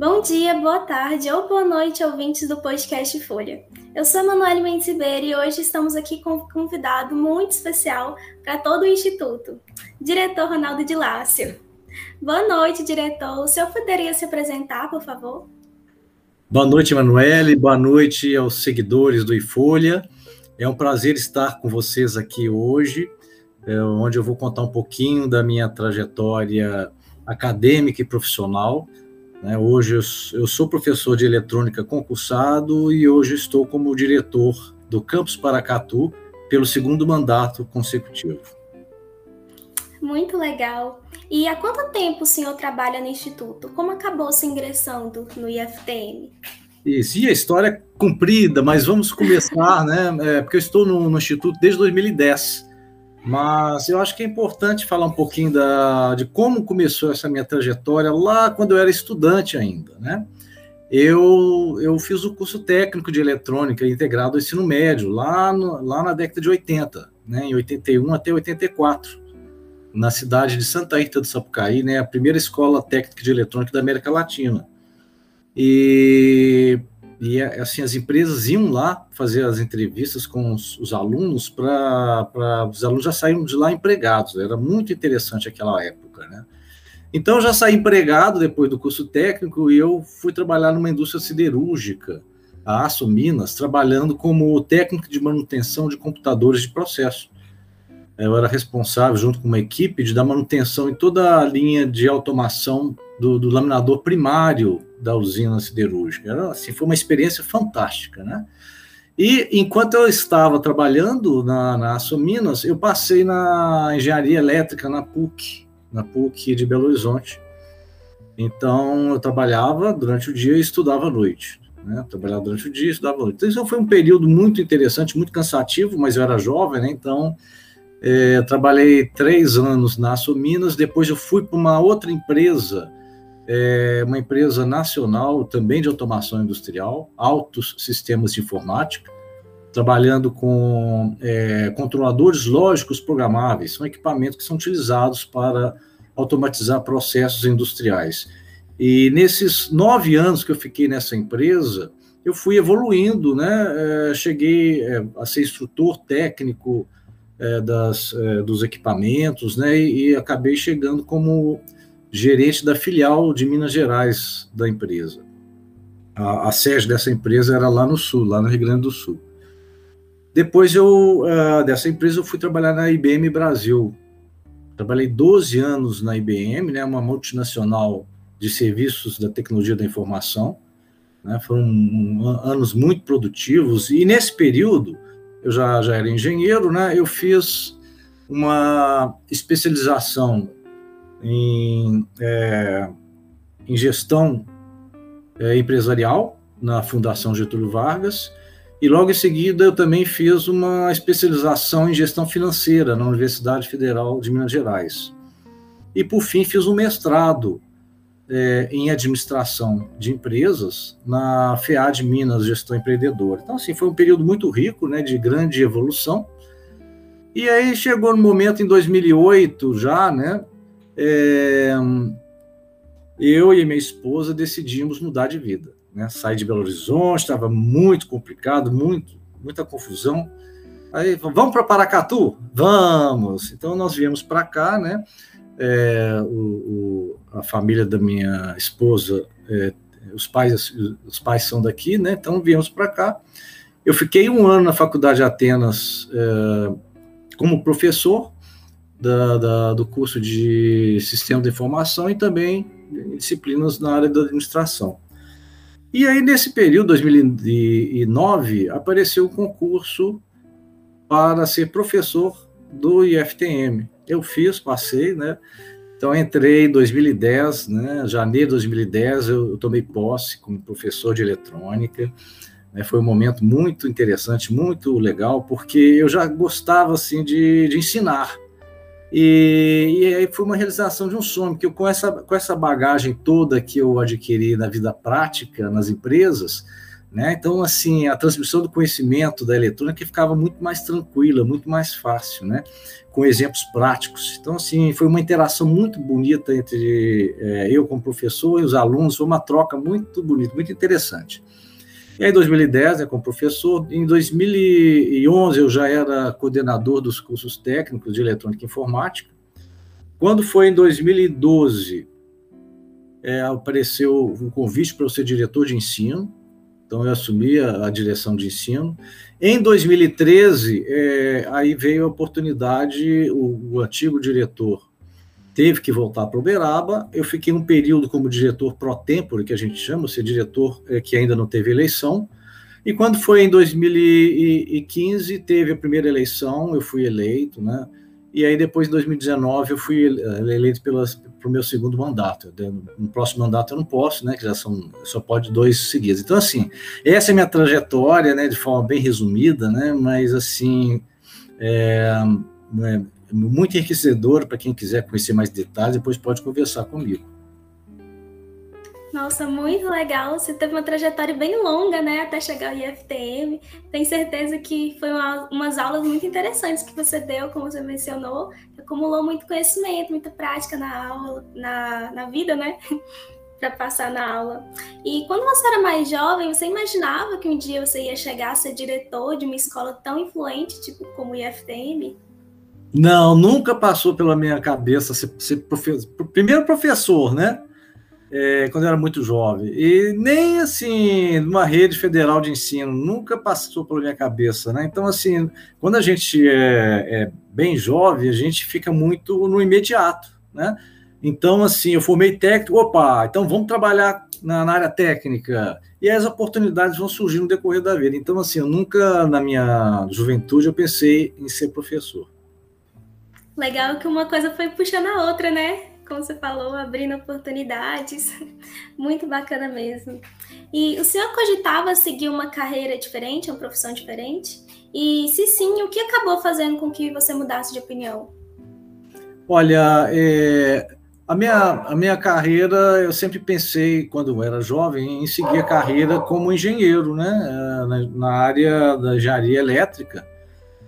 Bom dia, boa tarde ou boa noite, ouvintes do podcast Folha. Eu sou a Manuele Mendes Ribeiro e hoje estamos aqui com um convidado muito especial para todo o Instituto, diretor Ronaldo de Lácio. Boa noite, diretor. O senhor poderia se apresentar, por favor? Boa noite, Manuele. Boa noite aos seguidores do iFolha. É um prazer estar com vocês aqui hoje, é, onde eu vou contar um pouquinho da minha trajetória acadêmica e profissional né? Hoje eu, eu sou professor de eletrônica concursado e hoje estou como diretor do Campus Paracatu pelo segundo mandato consecutivo. Muito legal. E há quanto tempo o senhor trabalha no Instituto? Como acabou se ingressando no IFTM? Isso, e a história é comprida, mas vamos começar, né? É, porque eu estou no, no Instituto desde 2010. Mas eu acho que é importante falar um pouquinho da, de como começou essa minha trajetória lá quando eu era estudante ainda, né? Eu, eu fiz o curso técnico de eletrônica integrado ao ensino médio, lá, no, lá na década de 80, né, em 81 até 84, na cidade de Santa Rita do Sapucaí, né, a primeira escola técnica de eletrônica da América Latina. E e assim as empresas iam lá fazer as entrevistas com os, os alunos para os alunos já saíram de lá empregados. Era muito interessante aquela época, né? Então eu já saí empregado depois do curso técnico e eu fui trabalhar numa indústria siderúrgica, a Aço Minas, trabalhando como técnico de manutenção de computadores de processo. Eu era responsável, junto com uma equipe, de dar manutenção em toda a linha de automação do, do laminador primário da usina siderúrgica. Era, assim, foi uma experiência fantástica, né? E enquanto eu estava trabalhando na, na Minas, eu passei na engenharia elétrica na PUC, na PUC de Belo Horizonte. Então eu trabalhava durante o dia e estudava à noite. Né? Trabalhava durante o dia e estudava à noite. Então isso foi um período muito interessante, muito cansativo, mas eu era jovem, né? Então é, trabalhei três anos na Minas. Depois eu fui para uma outra empresa é uma empresa nacional também de automação industrial, Altos Sistemas de Informática, trabalhando com é, controladores lógicos programáveis, são equipamentos que são utilizados para automatizar processos industriais. E nesses nove anos que eu fiquei nessa empresa, eu fui evoluindo, né? É, cheguei é, a ser instrutor técnico é, das, é, dos equipamentos, né? E, e acabei chegando como gerente da filial de Minas Gerais da empresa. A, a sede dessa empresa era lá no sul, lá no Rio Grande do Sul. Depois eu, uh, dessa empresa eu fui trabalhar na IBM Brasil. Trabalhei 12 anos na IBM, né, uma multinacional de serviços da tecnologia da informação. Né, foram um, anos muito produtivos. E nesse período, eu já, já era engenheiro, né, eu fiz uma especialização em, é, em gestão é, empresarial na Fundação Getúlio Vargas, e logo em seguida eu também fiz uma especialização em gestão financeira na Universidade Federal de Minas Gerais. E por fim fiz um mestrado é, em administração de empresas na FEAD Minas Gestão Empreendedora. Então assim foi um período muito rico, né, de grande evolução. E aí chegou no momento em 2008 já, né, é, eu e minha esposa decidimos mudar de vida. Né? Saí de Belo Horizonte, estava muito complicado, muito, muita confusão. Aí, vamos para Paracatu? Vamos! Então, nós viemos para cá, né? É, o, o, a família da minha esposa, é, os, pais, os pais são daqui, né? Então, viemos para cá. Eu fiquei um ano na Faculdade de Atenas é, como professor, da, da, do curso de Sistema de Informação e também disciplinas na área da administração. E aí, nesse período, 2009, apareceu o um concurso para ser professor do IFTM. Eu fiz, passei, né? Então, entrei em 2010, né? Janeiro de 2010, eu, eu tomei posse como professor de eletrônica. Né? Foi um momento muito interessante, muito legal, porque eu já gostava, assim, de, de ensinar. E, e aí foi uma realização de um sonho, porque eu, com, essa, com essa bagagem toda que eu adquiri na vida prática, nas empresas, Né? Então, assim, a transmissão do conhecimento da eletrônica ficava muito mais tranquila, muito mais fácil, né? com exemplos práticos. Então, assim, foi uma interação muito bonita entre é, eu como professor e os alunos, foi uma troca muito bonita, muito interessante. E aí, em 2010, né, como professor, em 2011 eu já era coordenador dos cursos técnicos de eletrônica e informática. Quando foi em 2012, é, apareceu um convite para eu ser diretor de ensino, então eu assumi a, a direção de ensino. Em 2013, é, aí veio a oportunidade, o, o antigo diretor teve que voltar para Uberaba. Eu fiquei um período como diretor pro tempore, que a gente chama, ser diretor é, que ainda não teve eleição. E quando foi em 2015, teve a primeira eleição, eu fui eleito, né? E aí depois, em 2019, eu fui eleito para o meu segundo mandato. No próximo mandato eu não posso, né? Que já são, só pode dois seguidos. Então, assim, essa é a minha trajetória, né? De forma bem resumida, né? Mas, assim, é muito enriquecedor para quem quiser conhecer mais detalhes, depois pode conversar comigo. Nossa, muito legal. Você teve uma trajetória bem longa, né, até chegar ao IFTM. Tenho certeza que foi uma, umas aulas muito interessantes que você deu, como você mencionou. Acumulou muito conhecimento, muita prática na aula, na, na vida, né, para passar na aula. E quando você era mais jovem, você imaginava que um dia você ia chegar a ser diretor de uma escola tão influente, tipo como o IFTM? Não, nunca passou pela minha cabeça ser, ser primeiro professor, né? É, quando eu era muito jovem. E nem assim, numa rede federal de ensino, nunca passou pela minha cabeça, né? Então, assim, quando a gente é, é bem jovem, a gente fica muito no imediato, né? Então, assim, eu formei técnico, opa, então vamos trabalhar na, na, área técnica. E as oportunidades vão surgir no decorrer da vida. Então, assim, eu nunca, na minha juventude, eu pensei em ser professor. Legal que uma coisa foi puxando a outra, né? Como você falou, abrindo oportunidades. Muito bacana mesmo. E o senhor cogitava seguir uma carreira diferente, uma profissão diferente? E se sim, o que acabou fazendo com que você mudasse de opinião? Olha, é, a, minha, a minha carreira, eu sempre pensei, quando eu era jovem, em seguir a carreira como engenheiro, né? Na, na área da engenharia elétrica.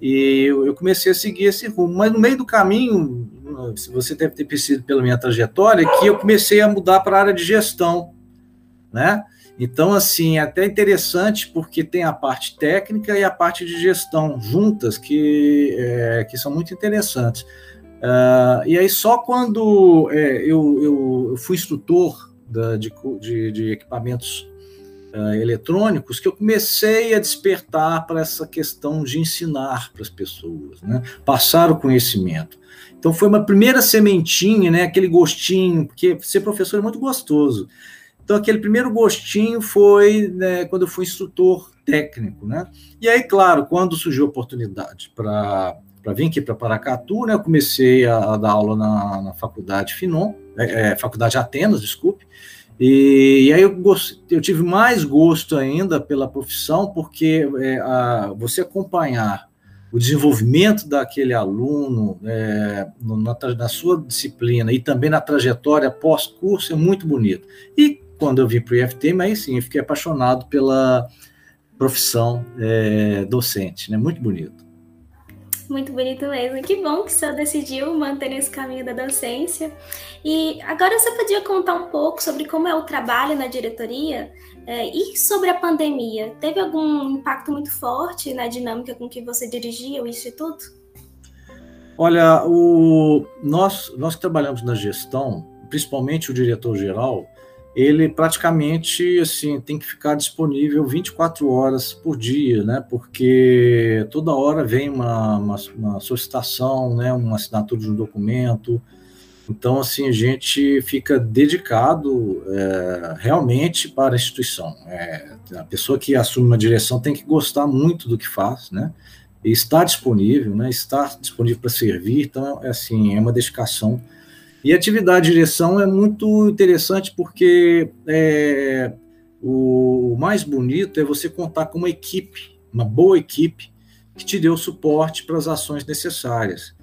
E eu comecei a seguir esse rumo. Mas no meio do caminho, se você deve ter percebido pela minha trajetória, que eu comecei a mudar para a área de gestão, né? Então, assim, é até interessante porque tem a parte técnica e a parte de gestão juntas, que, é, que são muito interessantes. Uh, e aí, só quando é, eu, eu, eu, fui instrutor da, de, de, de equipamentos uh, eletrônicos que eu comecei a despertar para essa questão de ensinar para as pessoas, né? passar o conhecimento. Então foi uma primeira sementinha, né? aquele gostinho, porque ser professor é muito gostoso. Então aquele primeiro gostinho foi né, quando eu fui instrutor técnico. Né? E aí, claro, quando surgiu a oportunidade para para vir aqui para Paracatu, né? Eu comecei a, a dar aula na, na faculdade Finon, é, é, faculdade Atenas, desculpe, e, e aí eu, gost, eu, tive mais gosto ainda pela profissão, porque é, a, você acompanhar o desenvolvimento daquele aluno é, no, na, na, sua disciplina e também na trajetória pós-curso é muito bonito. E quando eu vim para o IFTM, aí sim, eu fiquei apaixonado pela profissão é, docente, né? Muito bonito. Muito bonito mesmo. Que bom que senhor decidiu manter esse caminho da docência. E agora você podia contar um pouco sobre como é o trabalho na diretoria é, e sobre a pandemia. Teve algum impacto muito forte na dinâmica com que você dirigia o Instituto? Olha, o, nós, nós que trabalhamos na gestão, principalmente o diretor-geral, ele praticamente assim tem que ficar disponível 24 horas por dia, né? Porque toda hora vem uma, uma, uma solicitação, né? Uma assinatura de um documento. Então, assim, a gente fica dedicado é, realmente para a instituição. É, a pessoa que assume uma direção tem que gostar muito do que faz, né? E estar disponível, né? Estar disponível para servir. Então, é assim, é uma dedicação e atividade de direção é muito interessante porque é, o mais bonito é você contar com uma equipe, uma boa equipe, que te dê o suporte para as ações necessárias.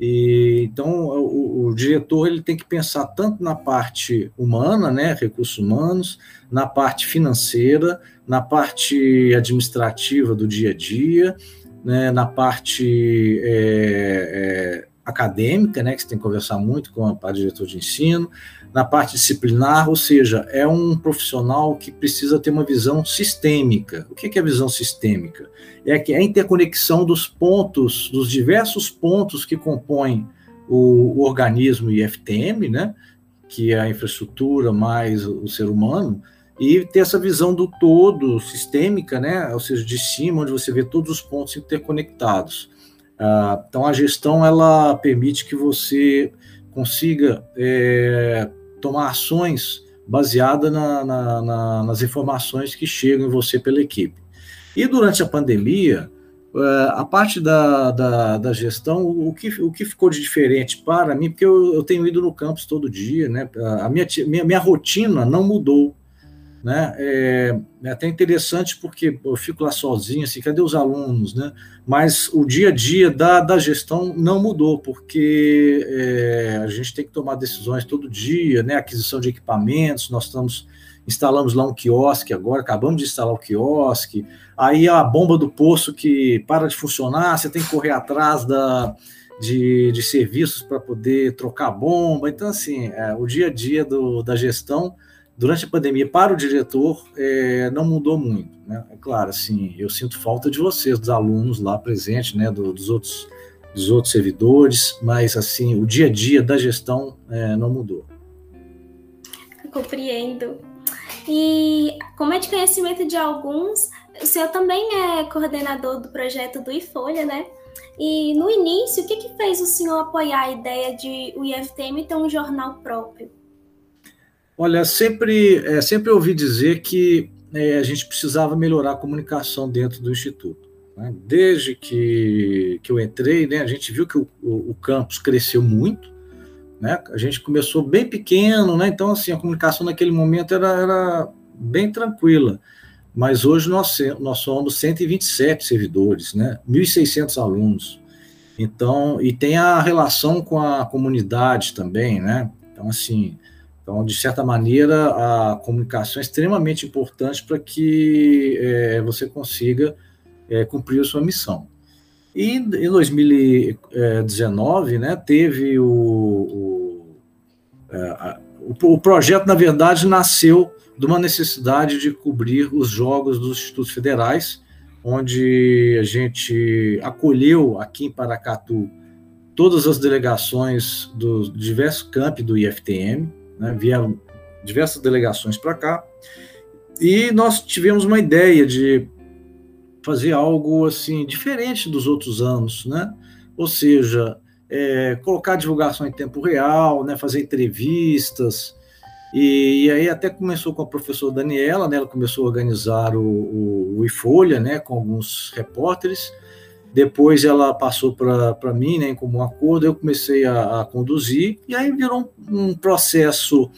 E, então, o, o, diretor ele tem que pensar tanto na parte humana, né, recursos humanos, na parte financeira, na parte administrativa do dia a dia, né, na parte é, é, acadêmica, né, que você tem que conversar muito com a parte diretor de ensino, na parte disciplinar, ou seja, é um profissional que precisa ter uma visão sistêmica. O que é a visão sistêmica? É que é a interconexão dos pontos, dos diversos pontos que compõem o, o organismo IFTM, né, que é a infraestrutura mais o ser humano, e ter essa visão do todo sistêmica, né, ou seja, de cima, onde você vê todos os pontos interconectados. Ah, então, a gestão ela permite que você consiga é, tomar ações baseadas na, na, na, nas informações que chegam em você pela equipe. E durante a pandemia, é, a parte da, da, da, gestão, o que, o que ficou de diferente para mim, porque eu, eu tenho ido no campus todo dia, né? A minha, minha, minha rotina não mudou. Né? É, é, até interessante porque eu fico lá sozinho, assim, cadê os alunos, né? Mas o dia a dia da, da gestão não mudou, porque é, a gente tem que tomar decisões todo dia, né? Aquisição de equipamentos, nós estamos instalamos lá um quiosque agora, acabamos de instalar o quiosque, aí a bomba do poço que para de funcionar, você tem que correr atrás da, de, de serviços para poder trocar bomba. Então, assim, é, o dia a dia do, da gestão durante a pandemia para o diretor é, não mudou muito. Né? É claro, assim, eu sinto falta de vocês, dos alunos lá presentes, né, do, dos outros dos outros servidores, mas assim o dia a dia da gestão é, não mudou. compreendo. E como é de conhecimento de alguns, o senhor também é coordenador do projeto do IFolha, né? E no início, o que, que fez o senhor apoiar a ideia de o IFTM ter um jornal próprio? Olha, sempre, é, sempre ouvi dizer que é, a gente precisava melhorar a comunicação dentro do Instituto. Né? Desde que, que eu entrei, né, a gente viu que o, o, o campus cresceu muito, né? a gente começou bem pequeno, né? então assim, a comunicação naquele momento era, era bem tranquila. Mas hoje nós, nós somos 127 servidores, né? 1.600 alunos. Então, e tem a relação com a comunidade também, né? Então, assim, então, de certa maneira, a comunicação é extremamente importante para que é, você consiga é, cumprir a sua missão. E em 2019, né, teve o, o, é, o, o projeto, na verdade, nasceu de uma necessidade de cobrir os jogos dos institutos federais, onde a gente acolheu aqui em Paracatu todas as delegações dos diversos campi do IFTM, né? vieram diversas delegações para cá, e nós tivemos uma ideia de fazer algo assim diferente dos outros anos, né? Ou seja, é, colocar divulgação em tempo real, né? Fazer entrevistas. E, e, aí até começou com a professora Daniela, né? Ela começou a organizar o, o, o IFolha, né? Com alguns repórteres. Depois ela passou para mim, né, em comum acordo, eu comecei a, a conduzir, e aí virou um, um processo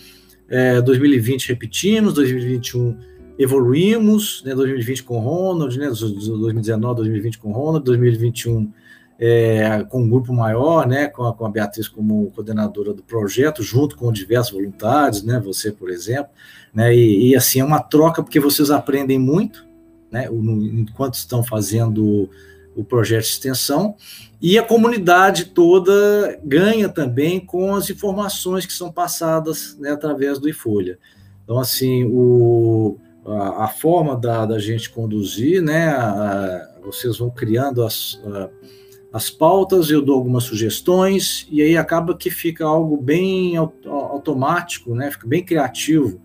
é, 2020 repetimos, 2021 evoluímos, né, 2020 com Ronald, né, 2019, 2020 com Ronald, 2021 é, com um grupo maior, né, com a, com a Beatriz como coordenadora do projeto, junto com diversos voluntários, né, você, por exemplo, né, e, e assim, é uma troca porque vocês aprendem muito, né, enquanto estão fazendo o projeto de extensão, e a comunidade toda ganha também com as informações que são passadas né, através do iFolha. Então, assim, o, a, a forma da, da, gente conduzir, né, a, vocês vão criando as, a, as pautas, eu dou algumas sugestões, e aí acaba que fica algo bem automático, né, fica bem criativo,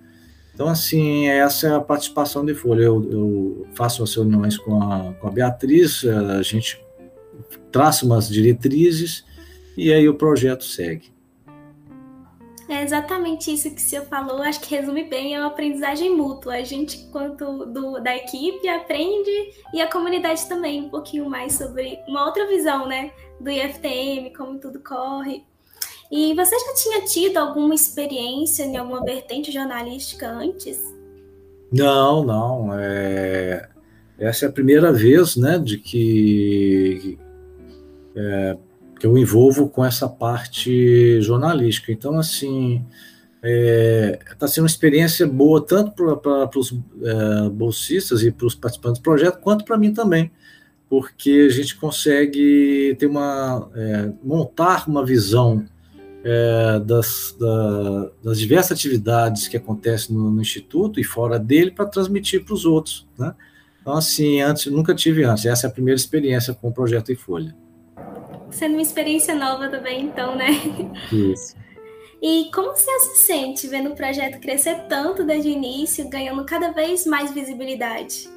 então, assim, essa é a participação de Folha. Eu, eu faço as reuniões com a, com a Beatriz, a gente traça umas diretrizes e aí o projeto segue. É exatamente isso que o senhor falou, acho que resume bem, é uma aprendizagem mútua. A gente, quanto do, da equipe, aprende e a comunidade também um pouquinho mais sobre uma outra visão, né? Do IFTM, como tudo corre. E você já tinha tido alguma experiência em alguma vertente jornalística antes? Não, não. É... Essa é a primeira vez, né, de que, é... que eu envolvo com essa parte jornalística. Então, assim, está é, tá sendo uma experiência boa tanto para os é, bolsistas e para os participantes do projeto, quanto para mim também, porque a gente consegue ter uma é, montar uma visão é, das, da, das diversas atividades que acontecem no, no instituto e fora dele para transmitir para os outros, né? Então, assim, antes, nunca tive antes. Essa é a primeira experiência com o projeto em Folha. Sendo uma experiência nova também, então, né? Isso. E como você se sente vendo o projeto crescer tanto desde o início, ganhando cada vez mais visibilidade?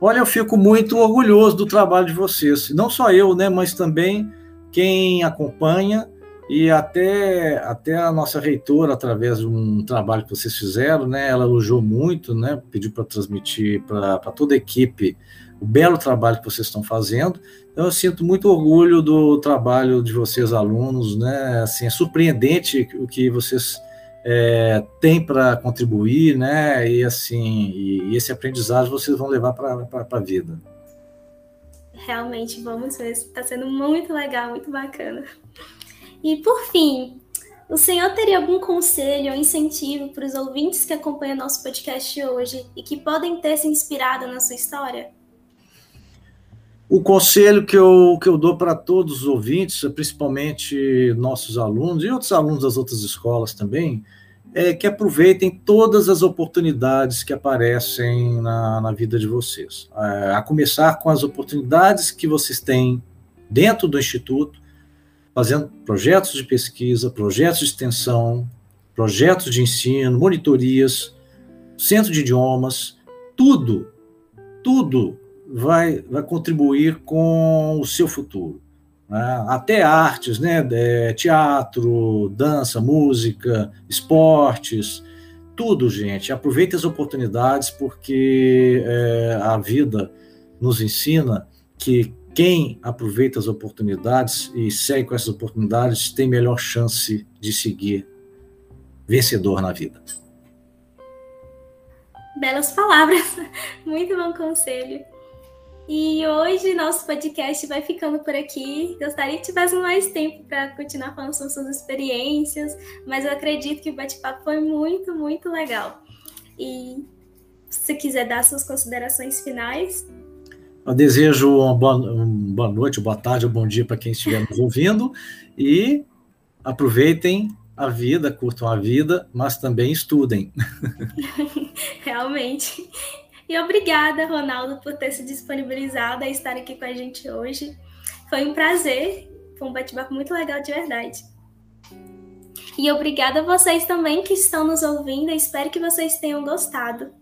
Olha, eu fico muito orgulhoso do trabalho de vocês. Não só eu, né, mas também quem acompanha e até, até a nossa reitora, através de um trabalho que vocês fizeram, né, ela elogiou muito, né, pediu para transmitir para toda a equipe o belo trabalho que vocês estão fazendo. Então, eu sinto muito orgulho do trabalho de vocês, alunos, né? Assim, é surpreendente o que vocês é, têm para contribuir, né? E assim, e, e, esse aprendizado vocês vão levar para a vida. Realmente, vamos ver. Está sendo muito legal, muito bacana. E por fim, o senhor teria algum conselho ou incentivo para os ouvintes que acompanham nosso podcast hoje e que podem ter se inspirado na sua história? O conselho que eu, que eu dou para todos os ouvintes, principalmente nossos alunos e outros alunos das outras escolas também, é que aproveitem todas as oportunidades que aparecem na, na vida de vocês. É, a começar com as oportunidades que vocês têm dentro do Instituto, fazendo projetos de pesquisa, projetos de extensão, projetos de ensino, monitorias, centro de idiomas, tudo, tudo vai, vai contribuir com o seu futuro. Né? Até artes, né? É, teatro, dança, música, esportes, tudo, gente. Aproveite as oportunidades, porque é, a vida nos ensina que quem aproveita as oportunidades e segue com essas oportunidades tem melhor chance de seguir vencedor na vida. Belas palavras, muito bom conselho. E hoje nosso podcast vai ficando por aqui. Gostaria que tivesse mais tempo para continuar falando sobre suas experiências, mas eu acredito que o bate-papo foi muito, muito legal. E se quiser dar suas considerações finais. Eu desejo uma boa, uma boa noite, boa tarde, ou bom dia para quem estiver nos ouvindo e aproveitem a vida, curtam a vida, mas também estudem. Realmente. E obrigada, Ronaldo, por ter se disponibilizado a estar aqui com a gente hoje. Foi um prazer, foi um bate-papo muito legal de verdade. E obrigada a vocês também que estão nos ouvindo. Espero que vocês tenham gostado.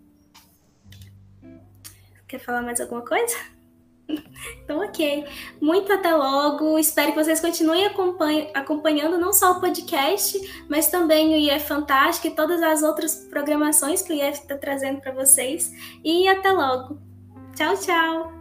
Quer falar mais alguma coisa? Então, ok. Muito até logo. Espero que vocês continuem acompanhando não só o podcast, mas também o IF Fantástico e todas as outras programações que o IF está trazendo para vocês. E até logo. Tchau, tchau.